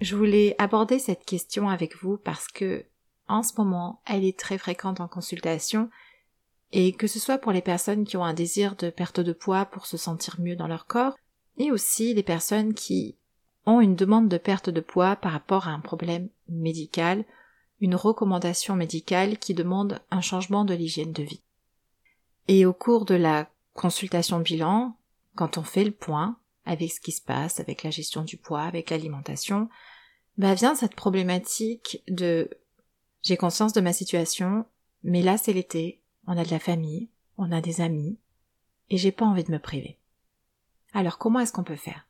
Je voulais aborder cette question avec vous parce que, en ce moment, elle est très fréquente en consultation et que ce soit pour les personnes qui ont un désir de perte de poids pour se sentir mieux dans leur corps, et aussi les personnes qui ont une demande de perte de poids par rapport à un problème médical, une recommandation médicale qui demande un changement de l'hygiène de vie. Et au cours de la consultation bilan, quand on fait le point, avec ce qui se passe, avec la gestion du poids, avec l'alimentation, bah vient cette problématique de j'ai conscience de ma situation, mais là c'est l'été, on a de la famille, on a des amis, et j'ai pas envie de me priver. Alors comment est-ce qu'on peut faire?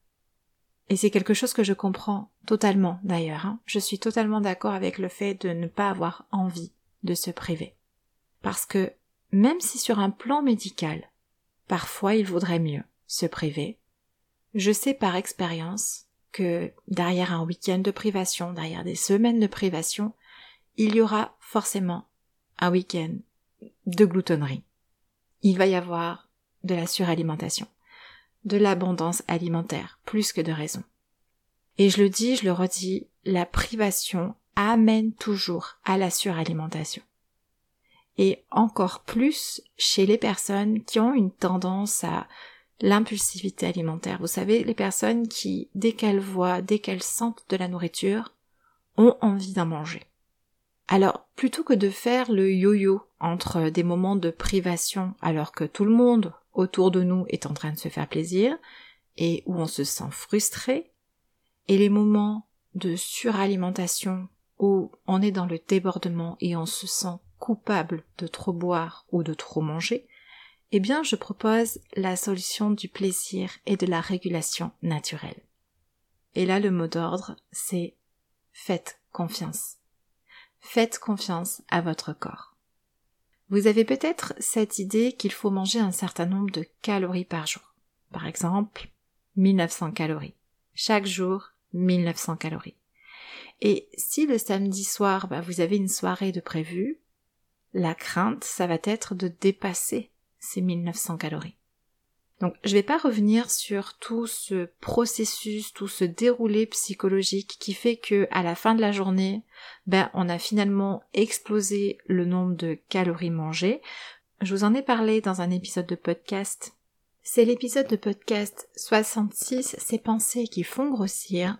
Et c'est quelque chose que je comprends totalement d'ailleurs. Hein. Je suis totalement d'accord avec le fait de ne pas avoir envie de se priver. Parce que même si sur un plan médical, parfois il vaudrait mieux se priver, je sais par expérience que derrière un week-end de privation, derrière des semaines de privation, il y aura forcément un week-end de gloutonnerie. Il va y avoir de la suralimentation, de l'abondance alimentaire, plus que de raison. Et je le dis, je le redis, la privation amène toujours à la suralimentation. Et encore plus chez les personnes qui ont une tendance à l'impulsivité alimentaire. Vous savez, les personnes qui, dès qu'elles voient, dès qu'elles sentent de la nourriture, ont envie d'en manger. Alors, plutôt que de faire le yo-yo entre des moments de privation alors que tout le monde autour de nous est en train de se faire plaisir et où on se sent frustré, et les moments de suralimentation où on est dans le débordement et on se sent coupable de trop boire ou de trop manger, eh bien je propose la solution du plaisir et de la régulation naturelle. Et là le mot d'ordre c'est faites confiance. Faites confiance à votre corps. Vous avez peut-être cette idée qu'il faut manger un certain nombre de calories par jour. Par exemple, 1900 calories. Chaque jour, 1900 calories. Et si le samedi soir, bah, vous avez une soirée de prévu, la crainte, ça va être de dépasser c'est 1900 calories. Donc je vais pas revenir sur tout ce processus, tout ce déroulé psychologique qui fait que à la fin de la journée, ben on a finalement explosé le nombre de calories mangées. Je vous en ai parlé dans un épisode de podcast. C'est l'épisode de podcast 66, ces pensées qui font grossir.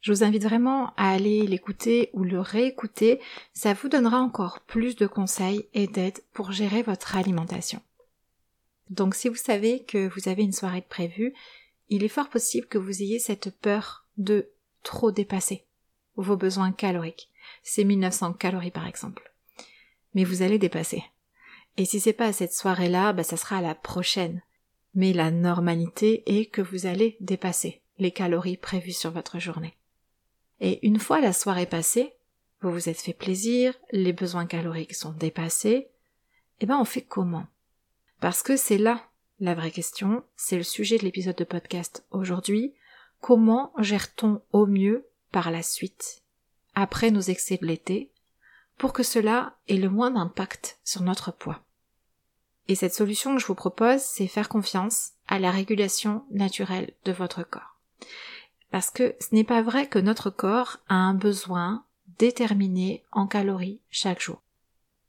Je vous invite vraiment à aller l'écouter ou le réécouter, ça vous donnera encore plus de conseils et d'aide pour gérer votre alimentation. Donc si vous savez que vous avez une soirée prévue, il est fort possible que vous ayez cette peur de trop dépasser vos besoins caloriques. C'est 1900 calories par exemple. Mais vous allez dépasser. Et si c'est pas à cette soirée-là, bah ça sera à la prochaine. Mais la normalité est que vous allez dépasser les calories prévues sur votre journée. Et une fois la soirée passée, vous vous êtes fait plaisir, les besoins caloriques sont dépassés, eh ben on fait comment? Parce que c'est là la vraie question, c'est le sujet de l'épisode de podcast aujourd'hui. Comment gère-t-on au mieux par la suite, après nos excès de l'été, pour que cela ait le moins d'impact sur notre poids? Et cette solution que je vous propose, c'est faire confiance à la régulation naturelle de votre corps. Parce que ce n'est pas vrai que notre corps a un besoin déterminé en calories chaque jour.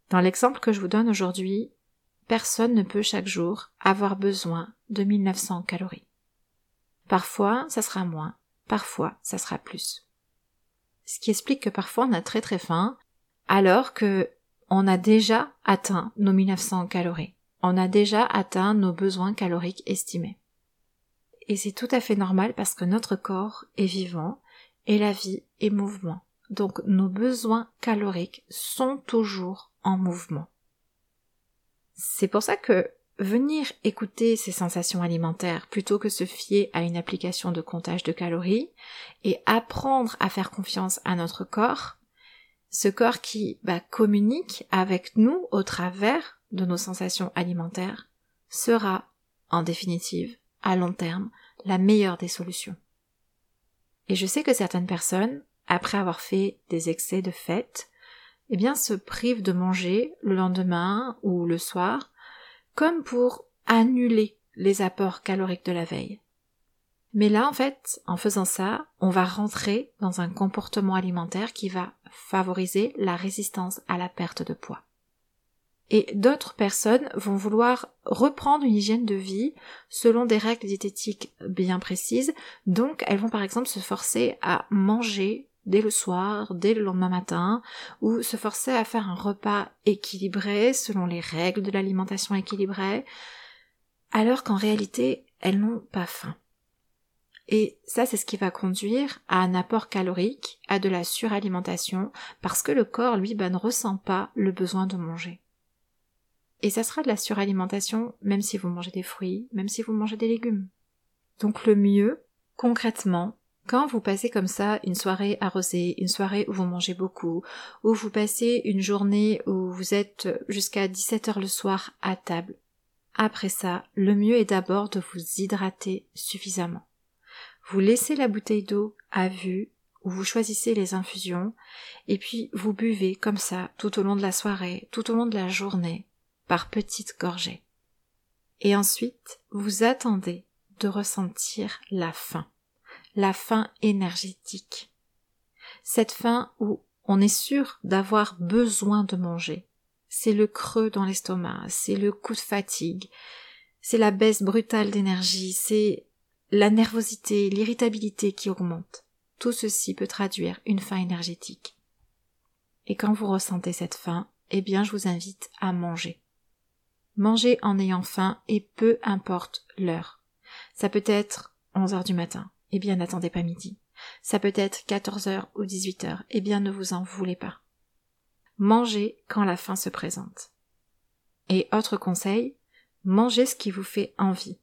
Dans l'exemple que je vous donne aujourd'hui, personne ne peut chaque jour avoir besoin de 1900 calories. Parfois, ça sera moins, parfois, ça sera plus. Ce qui explique que parfois on a très très faim, alors que on a déjà atteint nos 1900 calories. On a déjà atteint nos besoins caloriques estimés. Et c'est tout à fait normal parce que notre corps est vivant et la vie est mouvement. Donc nos besoins caloriques sont toujours en mouvement. C'est pour ça que venir écouter ces sensations alimentaires plutôt que se fier à une application de comptage de calories et apprendre à faire confiance à notre corps, ce corps qui bah, communique avec nous au travers de nos sensations alimentaires, sera, en définitive, à long terme, la meilleure des solutions. Et je sais que certaines personnes, après avoir fait des excès de fête, eh bien se privent de manger le lendemain ou le soir, comme pour annuler les apports caloriques de la veille. Mais là, en fait, en faisant ça, on va rentrer dans un comportement alimentaire qui va favoriser la résistance à la perte de poids. Et d'autres personnes vont vouloir reprendre une hygiène de vie selon des règles diététiques bien précises, donc elles vont par exemple se forcer à manger dès le soir, dès le lendemain matin, ou se forcer à faire un repas équilibré selon les règles de l'alimentation équilibrée, alors qu'en réalité elles n'ont pas faim. Et ça, c'est ce qui va conduire à un apport calorique, à de la suralimentation, parce que le corps, lui, bah, ne ressent pas le besoin de manger. Et ça sera de la suralimentation, même si vous mangez des fruits, même si vous mangez des légumes. Donc le mieux, concrètement, quand vous passez comme ça une soirée arrosée, une soirée où vous mangez beaucoup, ou vous passez une journée où vous êtes jusqu'à 17 heures le soir à table, après ça, le mieux est d'abord de vous hydrater suffisamment. Vous laissez la bouteille d'eau à vue, ou vous choisissez les infusions, et puis vous buvez comme ça tout au long de la soirée, tout au long de la journée, par petites gorgées. Et ensuite, vous attendez de ressentir la faim, la faim énergétique. Cette faim où on est sûr d'avoir besoin de manger. C'est le creux dans l'estomac, c'est le coup de fatigue, c'est la baisse brutale d'énergie, c'est la nervosité, l'irritabilité qui augmente. Tout ceci peut traduire une faim énergétique. Et quand vous ressentez cette faim, eh bien je vous invite à manger. Mangez en ayant faim et peu importe l'heure. Ça peut être 11 heures du matin. Eh bien, n'attendez pas midi. Ça peut être 14 heures ou 18 heures. Eh bien, ne vous en voulez pas. Mangez quand la faim se présente. Et autre conseil, mangez ce qui vous fait envie.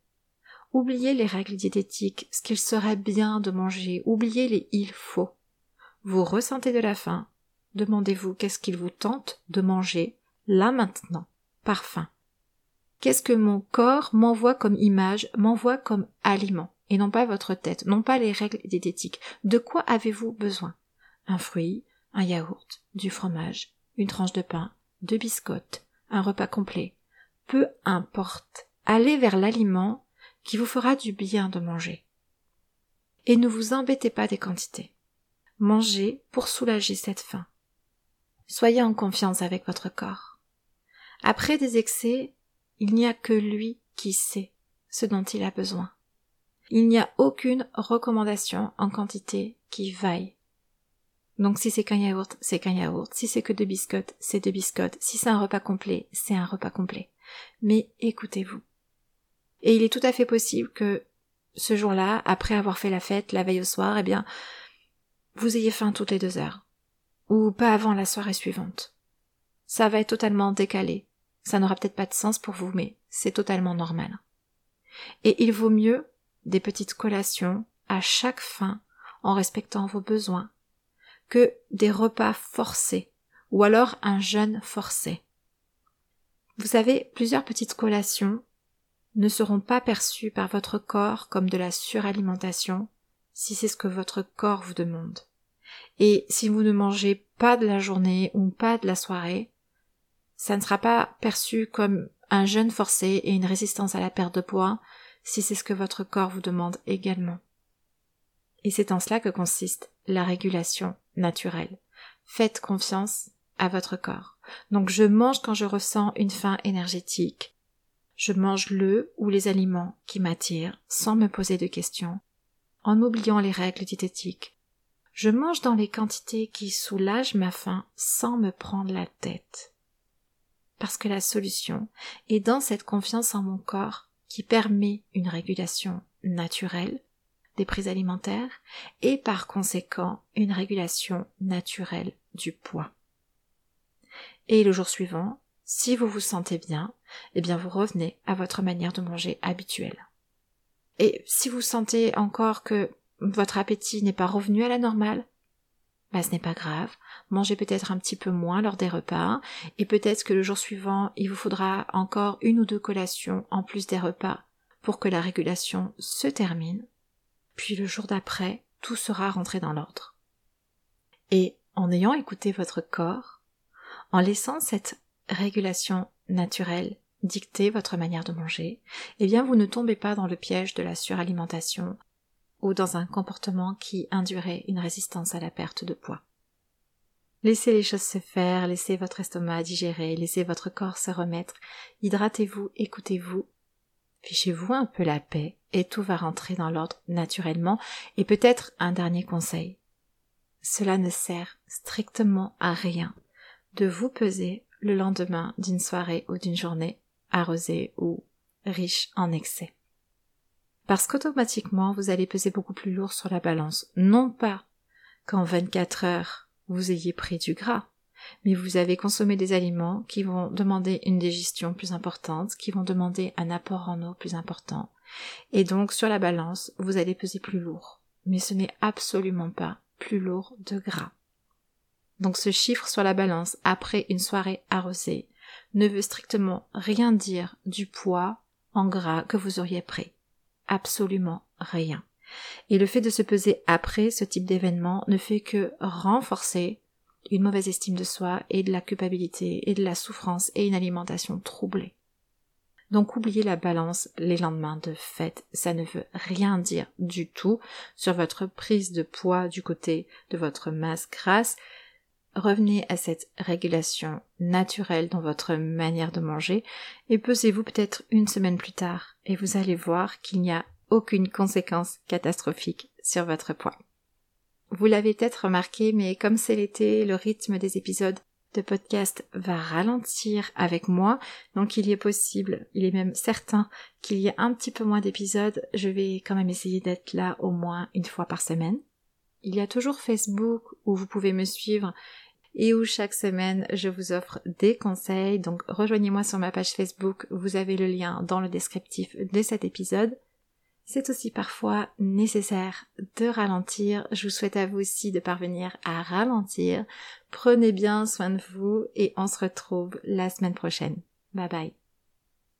Oubliez les règles diététiques, ce qu'il serait bien de manger, oubliez les il faut. Vous ressentez de la faim, demandez-vous qu'est-ce qu'il vous tente de manger, là maintenant, par faim. Qu'est-ce que mon corps m'envoie comme image, m'envoie comme aliment, et non pas votre tête, non pas les règles diététiques. De quoi avez-vous besoin? Un fruit, un yaourt, du fromage, une tranche de pain, deux biscottes, un repas complet. Peu importe. Allez vers l'aliment qui vous fera du bien de manger. Et ne vous embêtez pas des quantités. Mangez pour soulager cette faim. Soyez en confiance avec votre corps. Après des excès, il n'y a que lui qui sait ce dont il a besoin. Il n'y a aucune recommandation en quantité qui vaille. Donc si c'est qu'un yaourt, c'est qu'un yaourt. Si c'est que deux biscottes, c'est deux biscottes. Si c'est un repas complet, c'est un repas complet. Mais écoutez-vous. Et il est tout à fait possible que ce jour-là, après avoir fait la fête, la veille au soir, eh bien, vous ayez faim toutes les deux heures. Ou pas avant la soirée suivante. Ça va être totalement décalé. Ça n'aura peut-être pas de sens pour vous, mais c'est totalement normal. Et il vaut mieux des petites collations à chaque fin en respectant vos besoins que des repas forcés ou alors un jeûne forcé. Vous savez, plusieurs petites collations ne seront pas perçues par votre corps comme de la suralimentation si c'est ce que votre corps vous demande. Et si vous ne mangez pas de la journée ou pas de la soirée, ça ne sera pas perçu comme un jeûne forcé et une résistance à la perte de poids si c'est ce que votre corps vous demande également. Et c'est en cela que consiste la régulation naturelle. Faites confiance à votre corps. Donc je mange quand je ressens une faim énergétique. Je mange le ou les aliments qui m'attirent sans me poser de questions, en oubliant les règles diététiques. Je mange dans les quantités qui soulagent ma faim sans me prendre la tête. parce que la solution est dans cette confiance en mon corps qui permet une régulation naturelle des prises alimentaires et par conséquent une régulation naturelle du poids. Et le jour suivant, si vous vous sentez bien, eh bien vous revenez à votre manière de manger habituelle. Et si vous sentez encore que votre appétit n'est pas revenu à la normale, bah, ce n'est pas grave. Mangez peut-être un petit peu moins lors des repas, et peut-être que le jour suivant, il vous faudra encore une ou deux collations en plus des repas pour que la régulation se termine. Puis le jour d'après, tout sera rentré dans l'ordre. Et en ayant écouté votre corps, en laissant cette régulation naturelle dicter votre manière de manger, eh bien vous ne tombez pas dans le piège de la suralimentation ou dans un comportement qui induirait une résistance à la perte de poids. Laissez les choses se faire, laissez votre estomac digérer, laissez votre corps se remettre, hydratez-vous, écoutez-vous, fichez-vous un peu la paix et tout va rentrer dans l'ordre naturellement et peut-être un dernier conseil. Cela ne sert strictement à rien de vous peser le lendemain d'une soirée ou d'une journée arrosée ou riche en excès. Parce qu'automatiquement vous allez peser beaucoup plus lourd sur la balance, non pas qu'en 24 heures vous ayez pris du gras, mais vous avez consommé des aliments qui vont demander une digestion plus importante, qui vont demander un apport en eau plus important, et donc sur la balance vous allez peser plus lourd, mais ce n'est absolument pas plus lourd de gras. Donc ce chiffre sur la balance après une soirée arrosée ne veut strictement rien dire du poids en gras que vous auriez pris. Absolument rien. Et le fait de se peser après ce type d'événement ne fait que renforcer une mauvaise estime de soi et de la culpabilité et de la souffrance et une alimentation troublée. Donc oubliez la balance les lendemains de fête, ça ne veut rien dire du tout sur votre prise de poids du côté de votre masse grasse, revenez à cette régulation naturelle dans votre manière de manger et pesez-vous peut-être une semaine plus tard et vous allez voir qu'il n'y a aucune conséquence catastrophique sur votre poids. Vous l'avez peut-être remarqué, mais comme c'est l'été, le rythme des épisodes de podcast va ralentir avec moi, donc il est possible, il est même certain qu'il y ait un petit peu moins d'épisodes, je vais quand même essayer d'être là au moins une fois par semaine. Il y a toujours Facebook où vous pouvez me suivre et où chaque semaine je vous offre des conseils. Donc rejoignez-moi sur ma page Facebook, vous avez le lien dans le descriptif de cet épisode. C'est aussi parfois nécessaire de ralentir. Je vous souhaite à vous aussi de parvenir à ralentir. Prenez bien soin de vous et on se retrouve la semaine prochaine. Bye bye.